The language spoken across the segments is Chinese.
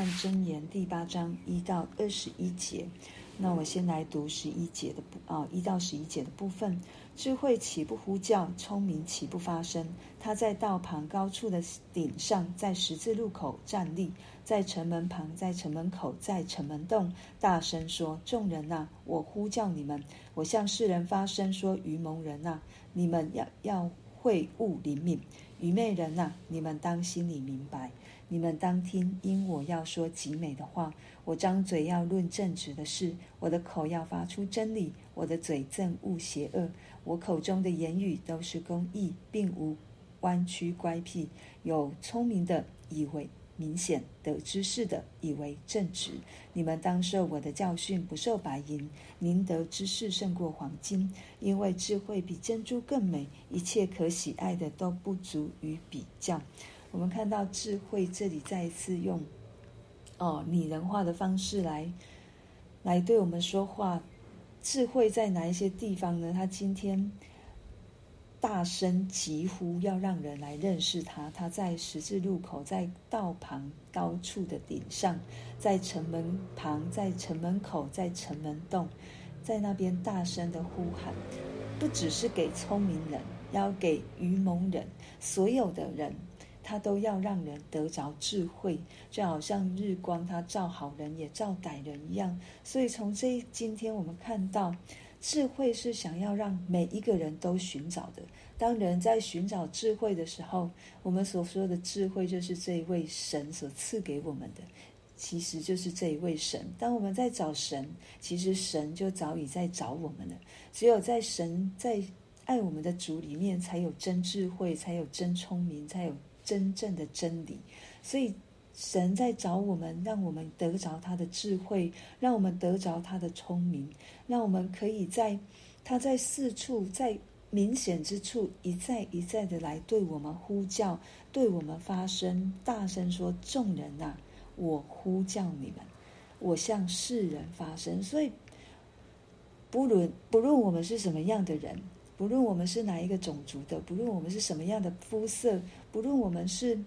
看箴言第八章一到二十一节。那我先来读十一节的部啊，一到十一节的部分。智慧岂不呼叫？聪明岂不发声？他在道旁高处的顶上，在十字路口站立，在城门旁，在城门口，在城门洞，大声说：“众人呐，我呼叫你们；我向世人发声说：愚蒙人呐，你们要要会悟灵敏；愚昧人呐，你们当心里明白。”你们当听，因我要说极美的话。我张嘴要论正直的事，我的口要发出真理，我的嘴憎恶邪恶。我口中的言语都是公义，并无弯曲乖僻。有聪明的以为明显，得知识的以为正直。你们当受我的教训，不受白银。宁得知识胜过黄金，因为智慧比珍珠更美。一切可喜爱的都不足与比较。我们看到智慧这里再一次用哦拟人化的方式来来对我们说话。智慧在哪一些地方呢？他今天大声疾呼，要让人来认识他。他在十字路口，在道旁高处的顶上，在城门旁，在城门口，在城门洞，在那边大声的呼喊，不只是给聪明人，要给愚蒙人，所有的人。他都要让人得着智慧，就好像日光，它照好人也照歹人一样。所以从这今天我们看到，智慧是想要让每一个人都寻找的。当人在寻找智慧的时候，我们所说的智慧就是这一位神所赐给我们的，其实就是这一位神。当我们在找神，其实神就早已在找我们了。只有在神在爱我们的主里面，才有真智慧，才有真聪明，才有。真正的真理，所以神在找我们，让我们得着他的智慧，让我们得着他的聪明，让我们可以在他在四处在明显之处一再一再的来对我们呼叫，对我们发声，大声说：“众人呐，我呼叫你们，我向世人发声。”所以不论不论我们是什么样的人。不论我们是哪一个种族的，不论我们是什么样的肤色，不论我们是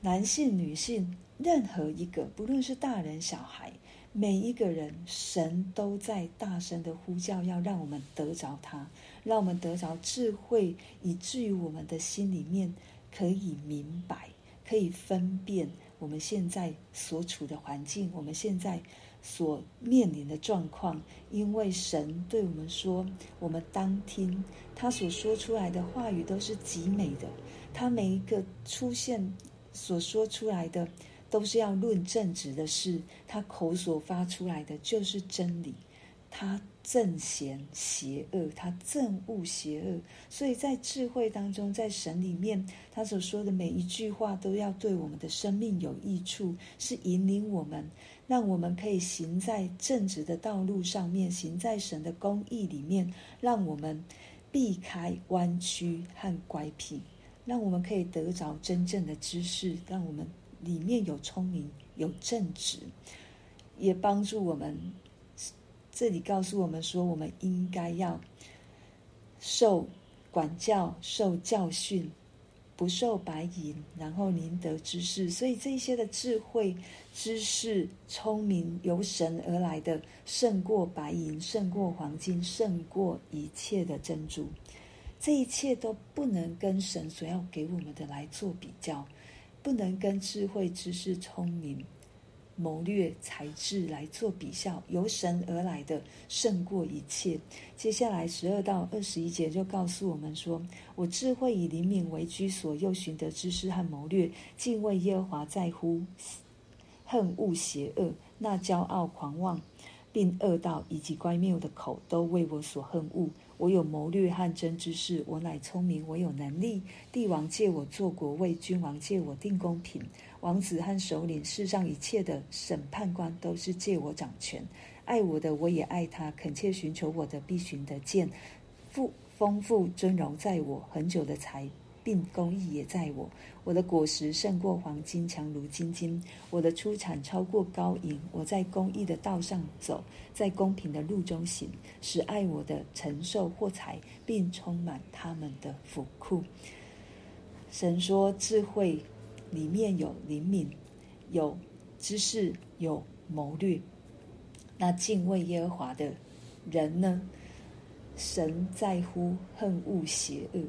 男性、女性，任何一个，不论是大人小孩，每一个人，神都在大声的呼叫，要让我们得着他，让我们得着智慧，以至于我们的心里面可以明白，可以分辨我们现在所处的环境，我们现在。所面临的状况，因为神对我们说，我们当听他所说出来的话语都是极美的。他每一个出现所说出来的，都是要论正直的事。他口所发出来的就是真理。他正嫌邪恶，他憎恶邪恶。所以在智慧当中，在神里面，他所说的每一句话都要对我们的生命有益处，是引领我们。让我们可以行在正直的道路上面，行在神的公义里面，让我们避开弯曲和乖僻，让我们可以得着真正的知识，让我们里面有聪明、有正直，也帮助我们。这里告诉我们说，我们应该要受管教、受教训。不受白银，然后宁得知识，所以这些的智慧、知识、聪明，由神而来的，胜过白银，胜过黄金，胜过一切的珍珠。这一切都不能跟神所要给我们的来做比较，不能跟智慧、知识、聪明。谋略才智来做比较，由神而来的胜过一切。接下来十二到二十一节就告诉我们说：“我智慧以灵敏为居所，又寻得知识和谋略，敬畏耶和华在乎，恨恶邪恶。那骄傲狂妄，并恶道以及乖谬的口，都为我所恨恶。我有谋略和真知识，我乃聪明，我有能力。帝王借我做国位，君王借我定公平。”王子和首领，世上一切的审判官都是借我掌权。爱我的，我也爱他；恳切寻求我的，必寻得见。富丰富尊荣在我，很久的财并公义也在我。我的果实胜过黄金，强如金金。我的出产超过高银。我在公义的道上走，在公平的路中行，使爱我的承受货财，并充满他们的府库。神说智慧。里面有灵敏，有知识有谋略。那敬畏耶和华的人呢？神在乎恨恶邪恶。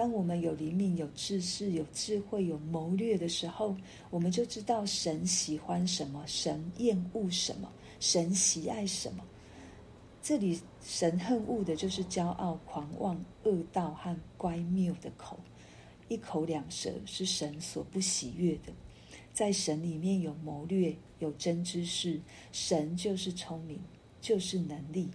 当我们有灵命、有知识、有智慧、有谋略的时候，我们就知道神喜欢什么，神厌恶什么，神喜爱什么。这里神恨恶的就是骄傲、狂妄、恶道和乖谬的口，一口两舌是神所不喜悦的。在神里面有谋略，有真知识，神就是聪明，就是能力，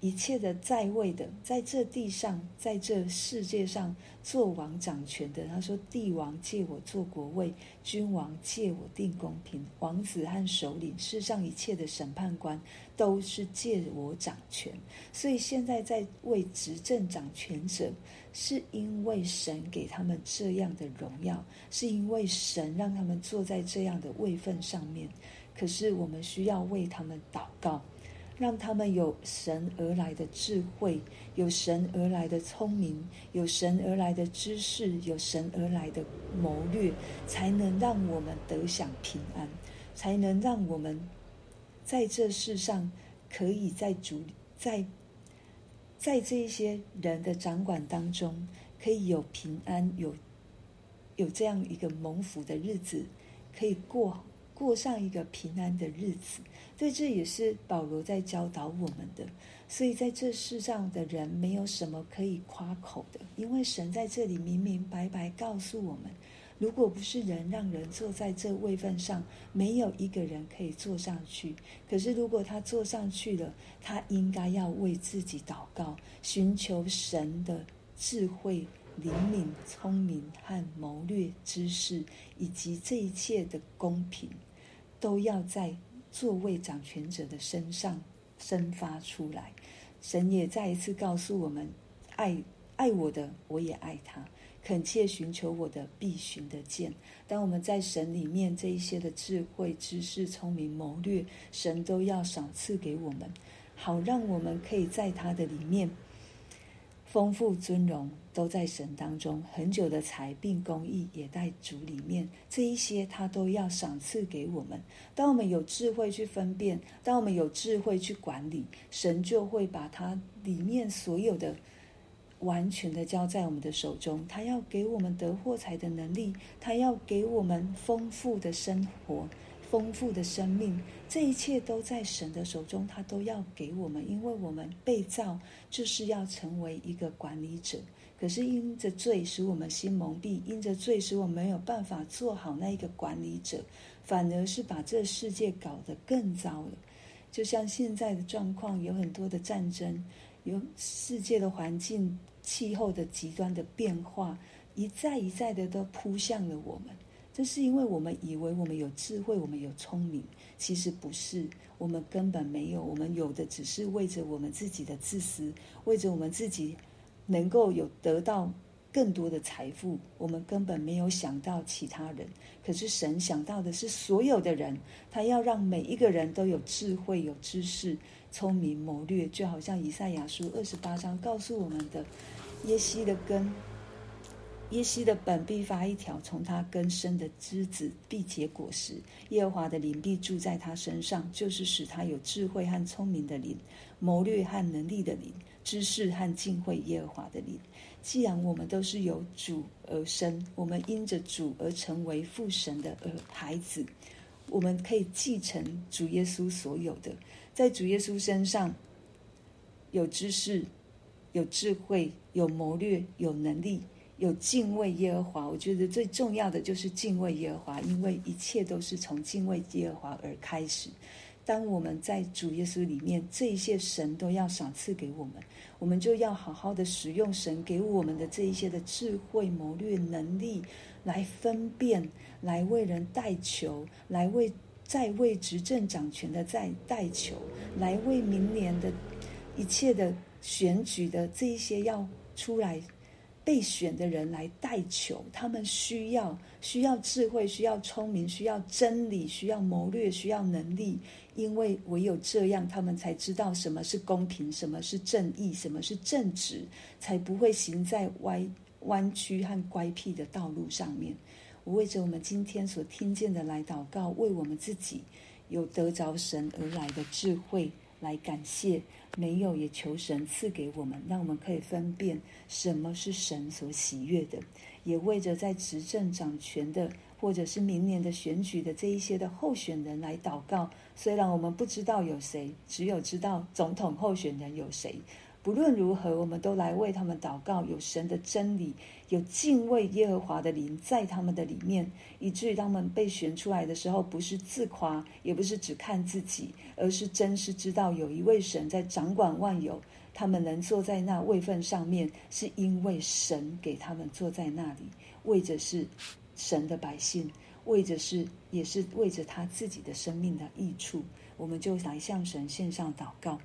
一切的在位的，在这地上，在这世界上做王掌权的，他说：“帝王借我做国位，君王借我定公平，王子和首领，世上一切的审判官，都是借我掌权。”所以现在在为执政掌权者，是因为神给他们这样的荣耀，是因为神让他们坐在这样的位份上面。可是我们需要为他们祷告。让他们有神而来的智慧，有神而来的聪明，有神而来的知识，有神而来的谋略，才能让我们得享平安，才能让我们在这世上可以在主在在这一些人的掌管当中，可以有平安，有有这样一个蒙福的日子，可以过。过上一个平安的日子，所以这也是保罗在教导我们的。所以在这世上的人没有什么可以夸口的，因为神在这里明明白白告诉我们：如果不是人让人坐在这位份上，没有一个人可以坐上去。可是如果他坐上去了，他应该要为自己祷告，寻求神的智慧。灵敏、聪明和谋略、知识，以及这一切的公平，都要在座位掌权者的身上生发出来。神也再一次告诉我们：爱爱我的，我也爱他；恳切寻求我的，必寻得见。当我们在神里面这一些的智慧、知识、聪明、谋略，神都要赏赐给我们，好让我们可以在他的里面。丰富尊荣都在神当中，很久的财并公义也在主里面。这一些他都要赏赐给我们。当我们有智慧去分辨，当我们有智慧去管理，神就会把他里面所有的完全的交在我们的手中。他要给我们得获财的能力，他要给我们丰富的生活。丰富的生命，这一切都在神的手中，他都要给我们，因为我们被造就是要成为一个管理者。可是因着罪使我们心蒙蔽，因着罪使我们没有办法做好那一个管理者，反而是把这世界搞得更糟了。就像现在的状况，有很多的战争，有世界的环境、气候的极端的变化，一再一再的都扑向了我们。这是因为我们以为我们有智慧，我们有聪明，其实不是，我们根本没有，我们有的只是为着我们自己的自私，为着我们自己能够有得到更多的财富，我们根本没有想到其他人。可是神想到的是所有的人，他要让每一个人都有智慧、有知识、聪明、谋略，就好像以赛亚书二十八章告诉我们的，耶西的根。耶西的本必发一条，从他根生的枝子必结果实。耶和华的灵必住在他身上，就是使他有智慧和聪明的灵，谋略和能力的灵，知识和敬畏耶和华的灵。既然我们都是由主而生，我们因着主而成为父神的儿孩子，我们可以继承主耶稣所有的，在主耶稣身上有知识、有智慧、有谋略、有能力。有敬畏耶和华，我觉得最重要的就是敬畏耶和华，因为一切都是从敬畏耶和华而开始。当我们在主耶稣里面，这一些神都要赏赐给我们，我们就要好好的使用神给我们的这一些的智慧、谋略、能力，来分辨，来为人代求，来为在位执政掌权的在代求，来为明年的一切的选举的这一些要出来。被选的人来代求，他们需要需要智慧，需要聪明，需要真理，需要谋略，需要能力。因为唯有这样，他们才知道什么是公平，什么是正义，什么是正直，才不会行在歪弯曲和乖僻的道路上面。我为着我们今天所听见的来祷告，为我们自己有得着神而来的智慧来感谢，没有也求神赐给我们，让我们可以分辨什么是神所喜悦的，也为着在执政掌权的。或者是明年的选举的这一些的候选人来祷告，虽然我们不知道有谁，只有知道总统候选人有谁。不论如何，我们都来为他们祷告，有神的真理，有敬畏耶和华的灵在他们的里面，以至于他们被选出来的时候，不是自夸，也不是只看自己，而是真是知道有一位神在掌管万有。他们能坐在那位份上面，是因为神给他们坐在那里，为着是。神的百姓，为着是，也是为着他自己的生命的益处，我们就来向神献上祷告。